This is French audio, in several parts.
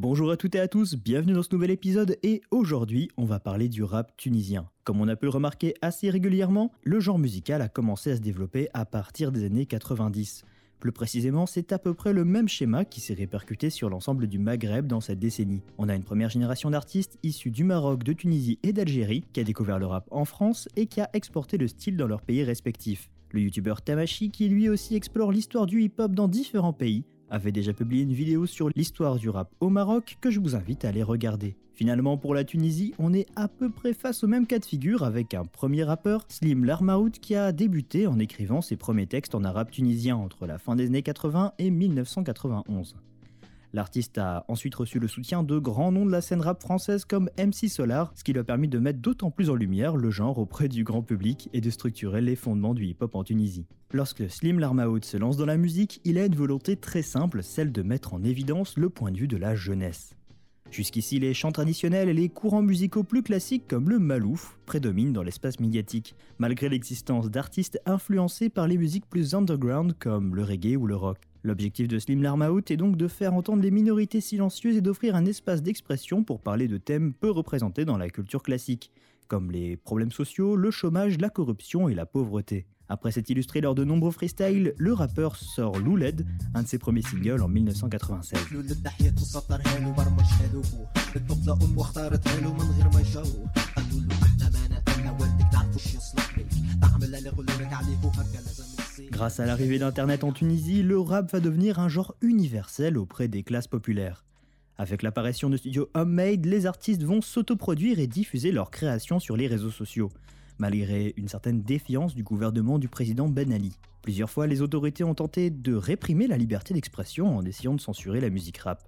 Bonjour à toutes et à tous, bienvenue dans ce nouvel épisode et aujourd'hui on va parler du rap tunisien. Comme on a pu le remarquer assez régulièrement, le genre musical a commencé à se développer à partir des années 90. Plus précisément, c'est à peu près le même schéma qui s'est répercuté sur l'ensemble du Maghreb dans cette décennie. On a une première génération d'artistes issus du Maroc, de Tunisie et d'Algérie qui a découvert le rap en France et qui a exporté le style dans leurs pays respectifs. Le youtubeur Tamashi qui lui aussi explore l'histoire du hip-hop dans différents pays avait déjà publié une vidéo sur l'histoire du rap au Maroc que je vous invite à aller regarder. Finalement, pour la Tunisie, on est à peu près face au même cas de figure avec un premier rappeur, Slim Larmaout, qui a débuté en écrivant ses premiers textes en arabe tunisien entre la fin des années 80 et 1991. L'artiste a ensuite reçu le soutien de grands noms de la scène rap française comme MC Solar, ce qui lui a permis de mettre d'autant plus en lumière le genre auprès du grand public et de structurer les fondements du hip-hop en Tunisie. Lorsque Slim Larmaout se lance dans la musique, il a une volonté très simple, celle de mettre en évidence le point de vue de la jeunesse. Jusqu'ici, les chants traditionnels et les courants musicaux plus classiques comme le malouf prédominent dans l'espace médiatique, malgré l'existence d'artistes influencés par les musiques plus underground comme le reggae ou le rock. L'objectif de Slim Larmaout est donc de faire entendre les minorités silencieuses et d'offrir un espace d'expression pour parler de thèmes peu représentés dans la culture classique, comme les problèmes sociaux, le chômage, la corruption et la pauvreté. Après s'être illustré lors de nombreux freestyles, le rappeur sort Louled, un de ses premiers singles en 1996. Grâce à l'arrivée d'Internet en Tunisie, le rap va devenir un genre universel auprès des classes populaires. Avec l'apparition de studios homemade, les artistes vont s'autoproduire et diffuser leurs créations sur les réseaux sociaux, malgré une certaine défiance du gouvernement du président Ben Ali. Plusieurs fois, les autorités ont tenté de réprimer la liberté d'expression en essayant de censurer la musique rap.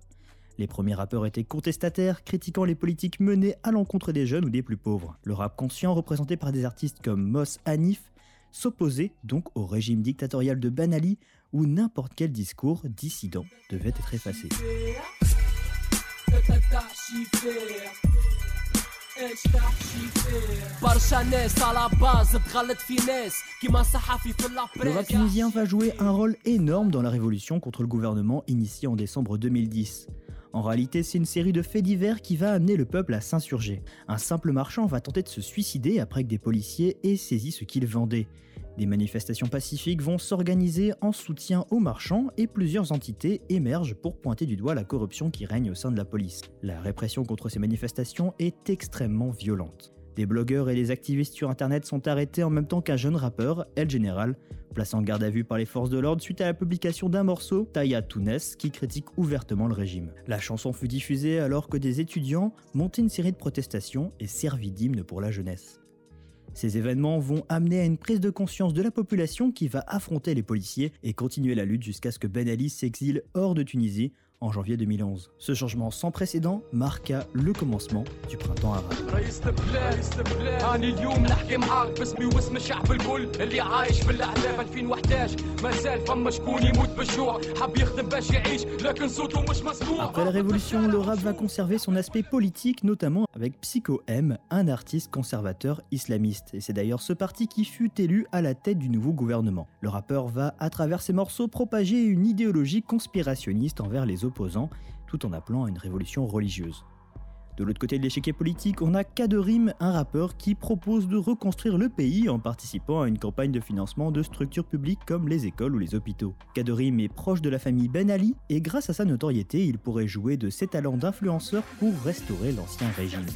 Les premiers rappeurs étaient contestataires, critiquant les politiques menées à l'encontre des jeunes ou des plus pauvres. Le rap conscient, représenté par des artistes comme Moss Hanif, s'opposer donc au régime dictatorial de Ben Ali où n'importe quel discours dissident devait être effacé. Le rap tunisien va jouer un rôle énorme dans la révolution contre le gouvernement initiée en décembre 2010. En réalité, c'est une série de faits divers qui va amener le peuple à s'insurger. Un simple marchand va tenter de se suicider après que des policiers aient saisi ce qu'il vendait. Des manifestations pacifiques vont s'organiser en soutien aux marchands et plusieurs entités émergent pour pointer du doigt la corruption qui règne au sein de la police. La répression contre ces manifestations est extrêmement violente. Des blogueurs et des activistes sur internet sont arrêtés en même temps qu'un jeune rappeur, El General, placé en garde à vue par les forces de l'ordre suite à la publication d'un morceau, Taya Tounes, qui critique ouvertement le régime. La chanson fut diffusée alors que des étudiants montaient une série de protestations et servit d'hymne pour la jeunesse. Ces événements vont amener à une prise de conscience de la population qui va affronter les policiers et continuer la lutte jusqu'à ce que Ben Ali s'exile hors de Tunisie en janvier 2011. Ce changement sans précédent marqua le commencement du printemps arabe. Après la révolution, le rap va conserver son aspect politique, notamment avec Psycho M, un artiste conservateur islamiste. Et c'est d'ailleurs ce parti qui fut élu à la tête du nouveau gouvernement. Le rappeur va, à travers ses morceaux, propager une idéologie conspirationniste envers les opposants, tout en appelant à une révolution religieuse. De l'autre côté de l'échiquier politique, on a Kaderim, un rappeur qui propose de reconstruire le pays en participant à une campagne de financement de structures publiques comme les écoles ou les hôpitaux. Kaderim est proche de la famille Ben Ali et grâce à sa notoriété, il pourrait jouer de ses talents d'influenceur pour restaurer l'ancien régime.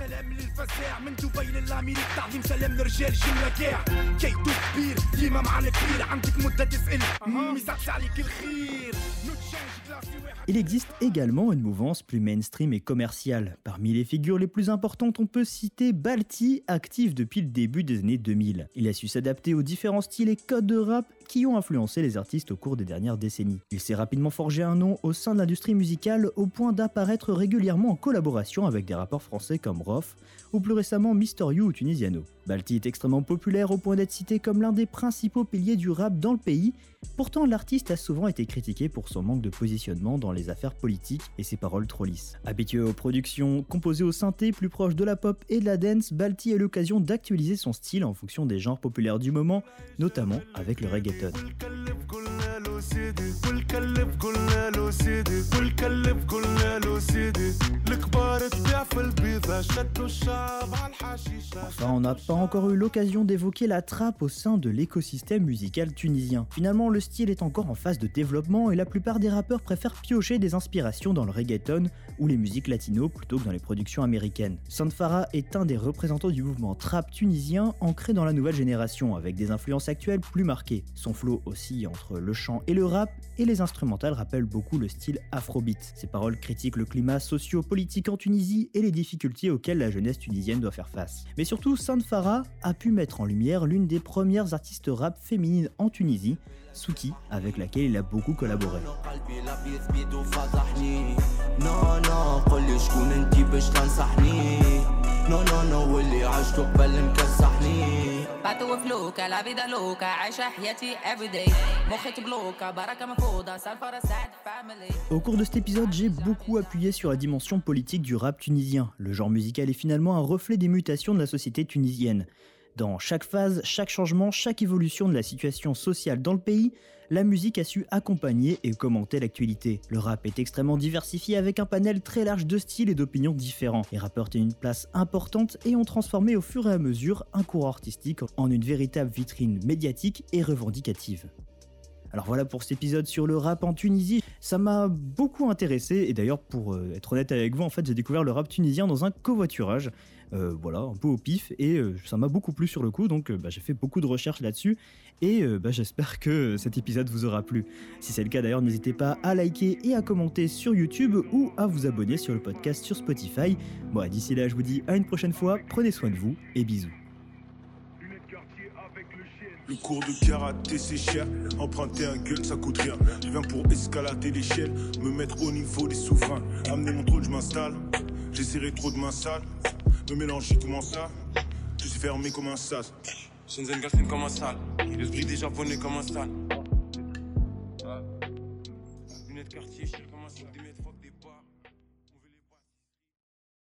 Il existe également une mouvance plus mainstream et commerciale. Parmi les figures les plus importantes, on peut citer Balti, actif depuis le début des années 2000. Il a su s'adapter aux différents styles et codes de rap qui ont influencé les artistes au cours des dernières décennies. Il s'est rapidement forgé un nom au sein de l'industrie musicale au point d'apparaître régulièrement en collaboration avec des rappeurs français comme Rof ou plus récemment Mister You ou Tunisiano. Balti est extrêmement populaire au point d'être cité comme l'un des principaux piliers du rap dans le pays, pourtant l'artiste a souvent été critiqué pour son manque de positionnement dans les affaires politiques et ses paroles trop lisses. Habitué aux productions composées au synthé plus proches de la pop et de la dance, Balti a l'occasion d'actualiser son style en fonction des genres populaires du moment, notamment avec le reggaeton. Enfin, on n'a pas encore eu l'occasion d'évoquer la trappe au sein de l'écosystème musical tunisien. Finalement, le style est encore en phase de développement et la plupart des rappeurs préfèrent piocher des inspirations dans le reggaeton ou les musiques latino plutôt que dans les productions américaines. Sandfara est un des représentants du mouvement trap tunisien ancré dans la nouvelle génération avec des influences actuelles plus marquées. Son flow aussi entre le chant et le rap et les instrumentales rappellent beaucoup le style afrobeat. Ses paroles critiquent le climat socio-politique en Tunisie et les difficultés auxquelles la jeunesse tunisienne doit faire face. Mais surtout, Sandfara a pu mettre en lumière l'une des premières artistes rap féminines en Tunisie, Souki, avec laquelle il a beaucoup collaboré. Au cours de cet épisode, j'ai beaucoup appuyé sur la dimension politique du rap tunisien. Le genre musical est finalement un reflet des mutations de la société tunisienne. Dans chaque phase, chaque changement, chaque évolution de la situation sociale dans le pays, la musique a su accompagner et commenter l'actualité. Le rap est extrêmement diversifié avec un panel très large de styles et d'opinions différents. Les rappeurs tiennent une place importante et ont transformé au fur et à mesure un courant artistique en une véritable vitrine médiatique et revendicative. Alors voilà pour cet épisode sur le rap en Tunisie. Ça m'a beaucoup intéressé et d'ailleurs pour euh, être honnête avec vous, en fait j'ai découvert le rap tunisien dans un covoiturage. Euh, voilà, un peu au pif et euh, ça m'a beaucoup plu sur le coup donc bah, j'ai fait beaucoup de recherches là-dessus et bah, j'espère que cet épisode vous aura plu. Si c'est le cas d'ailleurs, n'hésitez pas à liker et à commenter sur YouTube ou à vous abonner sur le podcast sur Spotify. Bon, d'ici là, je vous dis à une prochaine fois, prenez soin de vous et bisous. Le cours de karaté c'est cher, emprunter un gueule ça coûte rien. Je viens pour escalader l'échelle, me mettre au niveau des souverains. Amener mon trône, je m'installe, j'essaierai trop de m'installer. Me mélanger comment ça, je suis fermé comme un sas. Shenzhen Gaskin comme un sale, le japonais comme un sale,